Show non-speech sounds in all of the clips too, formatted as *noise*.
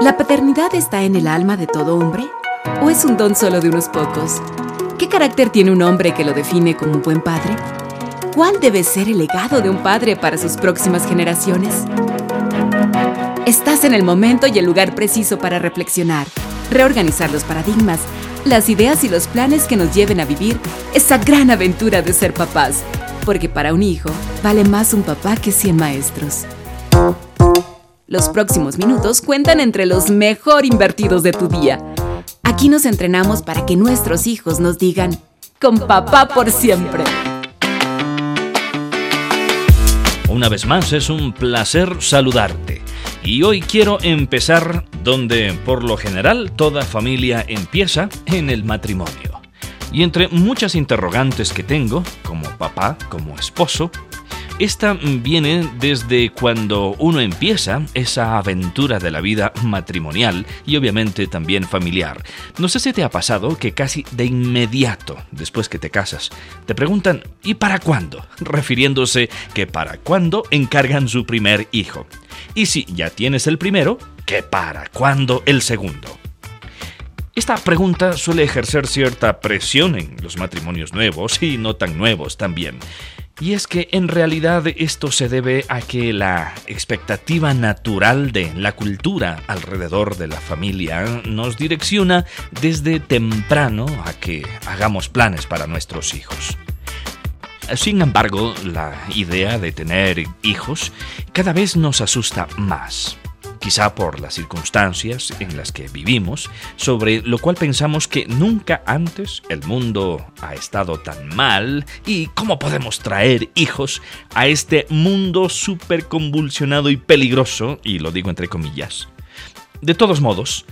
¿La paternidad está en el alma de todo hombre? ¿O es un don solo de unos pocos? ¿Qué carácter tiene un hombre que lo define como un buen padre? ¿Cuál debe ser el legado de un padre para sus próximas generaciones? Estás en el momento y el lugar preciso para reflexionar, reorganizar los paradigmas, las ideas y los planes que nos lleven a vivir esa gran aventura de ser papás. Porque para un hijo vale más un papá que 100 maestros. Los próximos minutos cuentan entre los mejor invertidos de tu día. Aquí nos entrenamos para que nuestros hijos nos digan, con papá por siempre. Una vez más es un placer saludarte. Y hoy quiero empezar donde por lo general toda familia empieza en el matrimonio. Y entre muchas interrogantes que tengo, como papá, como esposo, esta viene desde cuando uno empieza esa aventura de la vida matrimonial y obviamente también familiar. No sé si te ha pasado que casi de inmediato, después que te casas, te preguntan ¿y para cuándo? *laughs* refiriéndose que para cuándo encargan su primer hijo. Y si ya tienes el primero, ¿qué para cuándo el segundo? Esta pregunta suele ejercer cierta presión en los matrimonios nuevos y no tan nuevos también. Y es que en realidad esto se debe a que la expectativa natural de la cultura alrededor de la familia nos direcciona desde temprano a que hagamos planes para nuestros hijos. Sin embargo, la idea de tener hijos cada vez nos asusta más quizá por las circunstancias en las que vivimos, sobre lo cual pensamos que nunca antes el mundo ha estado tan mal y cómo podemos traer hijos a este mundo súper convulsionado y peligroso, y lo digo entre comillas. De todos modos,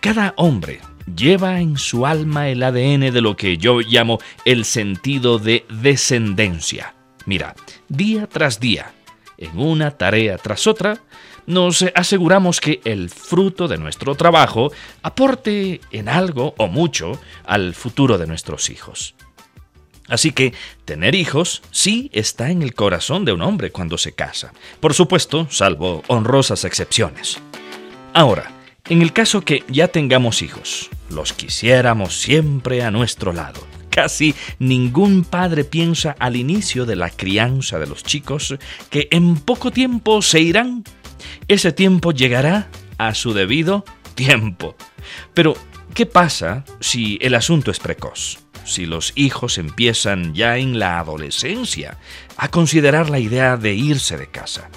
cada hombre lleva en su alma el ADN de lo que yo llamo el sentido de descendencia. Mira, día tras día, en una tarea tras otra, nos aseguramos que el fruto de nuestro trabajo aporte en algo o mucho al futuro de nuestros hijos. Así que tener hijos sí está en el corazón de un hombre cuando se casa, por supuesto, salvo honrosas excepciones. Ahora, en el caso que ya tengamos hijos, los quisiéramos siempre a nuestro lado. Casi ningún padre piensa al inicio de la crianza de los chicos que en poco tiempo se irán ese tiempo llegará a su debido tiempo. Pero, ¿qué pasa si el asunto es precoz? Si los hijos empiezan ya en la adolescencia a considerar la idea de irse de casa.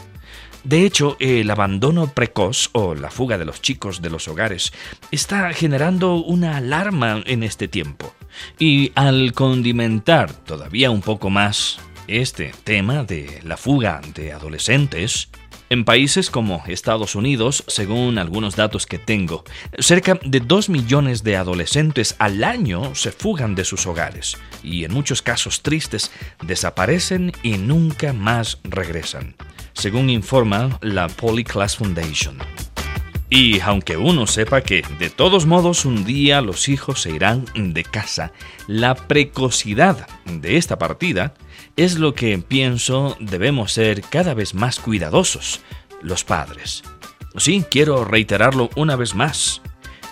De hecho, el abandono precoz o la fuga de los chicos de los hogares está generando una alarma en este tiempo. Y al condimentar todavía un poco más este tema de la fuga de adolescentes, en países como Estados Unidos, según algunos datos que tengo, cerca de 2 millones de adolescentes al año se fugan de sus hogares y en muchos casos tristes desaparecen y nunca más regresan, según informa la Polyclass Foundation. Y aunque uno sepa que de todos modos un día los hijos se irán de casa, la precocidad de esta partida es lo que pienso debemos ser cada vez más cuidadosos, los padres. Sí, quiero reiterarlo una vez más.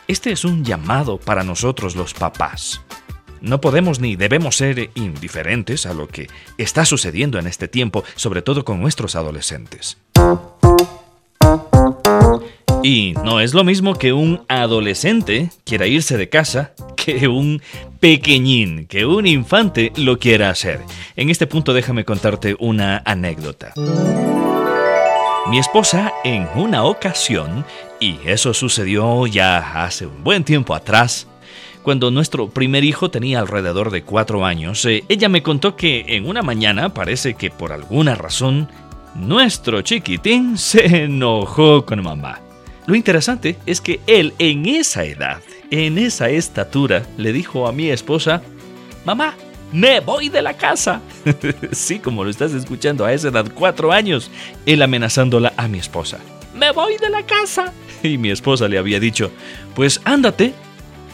Este es un llamado para nosotros los papás. No podemos ni debemos ser indiferentes a lo que está sucediendo en este tiempo, sobre todo con nuestros adolescentes. Y no es lo mismo que un adolescente quiera irse de casa que un pequeñín, que un infante lo quiera hacer. En este punto déjame contarte una anécdota. Mi esposa en una ocasión, y eso sucedió ya hace un buen tiempo atrás, cuando nuestro primer hijo tenía alrededor de cuatro años, eh, ella me contó que en una mañana parece que por alguna razón nuestro chiquitín *laughs* se enojó con mamá. Lo interesante es que él en esa edad, en esa estatura, le dijo a mi esposa, mamá, me voy de la casa. *laughs* sí, como lo estás escuchando a esa edad, cuatro años, él amenazándola a mi esposa. Me voy de la casa. *laughs* Y mi esposa le había dicho, pues ándate.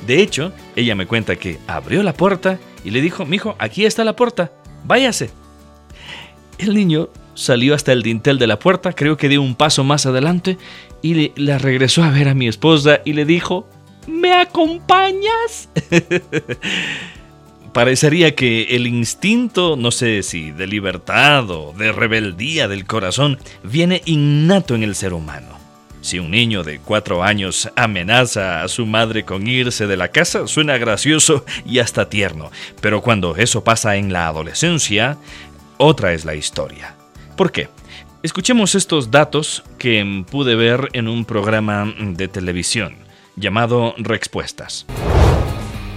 De hecho, ella me cuenta que abrió la puerta y le dijo, mijo, aquí está la puerta, váyase. El niño salió hasta el dintel de la puerta, creo que dio un paso más adelante y la regresó a ver a mi esposa y le dijo, ¿me acompañas? *laughs* Parecería que el instinto, no sé si de libertad o de rebeldía del corazón, viene innato en el ser humano. Si un niño de cuatro años amenaza a su madre con irse de la casa, suena gracioso y hasta tierno, pero cuando eso pasa en la adolescencia, otra es la historia. ¿Por qué? Escuchemos estos datos que pude ver en un programa de televisión llamado Respuestas.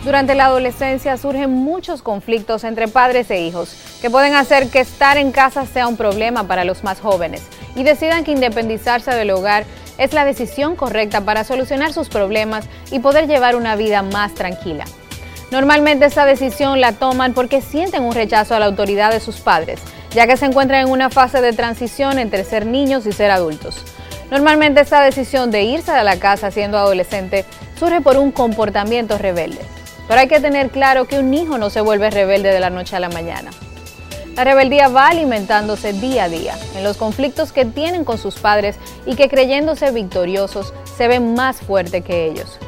Durante la adolescencia surgen muchos conflictos entre padres e hijos que pueden hacer que estar en casa sea un problema para los más jóvenes y decidan que independizarse del hogar es la decisión correcta para solucionar sus problemas y poder llevar una vida más tranquila. Normalmente esa decisión la toman porque sienten un rechazo a la autoridad de sus padres ya que se encuentran en una fase de transición entre ser niños y ser adultos. Normalmente esta decisión de irse de la casa siendo adolescente surge por un comportamiento rebelde. Pero hay que tener claro que un hijo no se vuelve rebelde de la noche a la mañana. La rebeldía va alimentándose día a día en los conflictos que tienen con sus padres y que creyéndose victoriosos se ven más fuerte que ellos.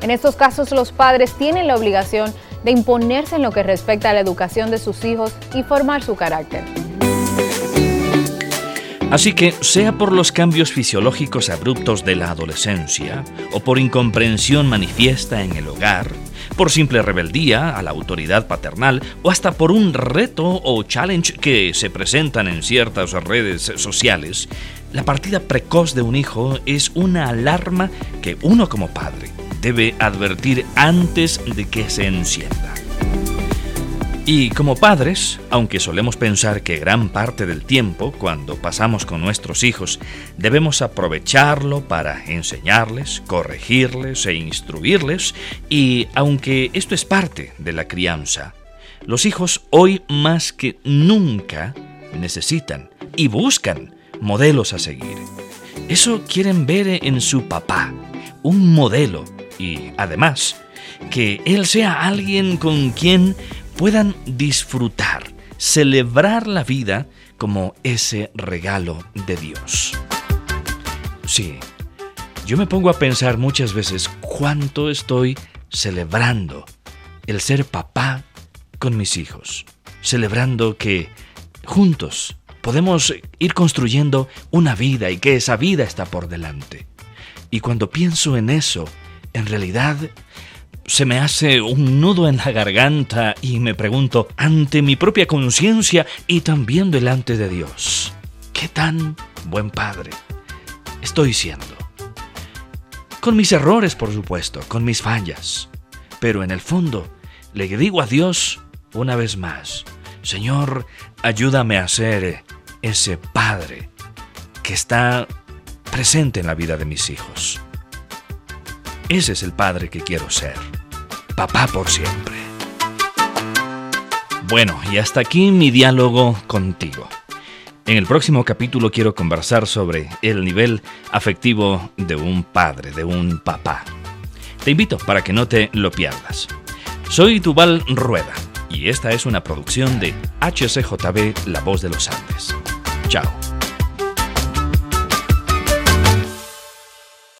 En estos casos los padres tienen la obligación de imponerse en lo que respecta a la educación de sus hijos y formar su carácter. Así que, sea por los cambios fisiológicos abruptos de la adolescencia, o por incomprensión manifiesta en el hogar, por simple rebeldía a la autoridad paternal, o hasta por un reto o challenge que se presentan en ciertas redes sociales, la partida precoz de un hijo es una alarma que uno como padre debe advertir antes de que se encienda. Y como padres, aunque solemos pensar que gran parte del tiempo, cuando pasamos con nuestros hijos, debemos aprovecharlo para enseñarles, corregirles e instruirles, y aunque esto es parte de la crianza, los hijos hoy más que nunca necesitan y buscan modelos a seguir. Eso quieren ver en su papá, un modelo, y además, que él sea alguien con quien puedan disfrutar, celebrar la vida como ese regalo de Dios. Sí, yo me pongo a pensar muchas veces cuánto estoy celebrando el ser papá con mis hijos, celebrando que juntos podemos ir construyendo una vida y que esa vida está por delante. Y cuando pienso en eso, en realidad se me hace un nudo en la garganta y me pregunto, ante mi propia conciencia y también delante de Dios, ¿qué tan buen padre estoy siendo? Con mis errores, por supuesto, con mis fallas, pero en el fondo le digo a Dios una vez más, Señor, ayúdame a ser ese padre que está presente en la vida de mis hijos. Ese es el padre que quiero ser. Papá por siempre. Bueno, y hasta aquí mi diálogo contigo. En el próximo capítulo quiero conversar sobre el nivel afectivo de un padre, de un papá. Te invito para que no te lo pierdas. Soy Tubal Rueda y esta es una producción de HCJB La Voz de los Andes. Chao.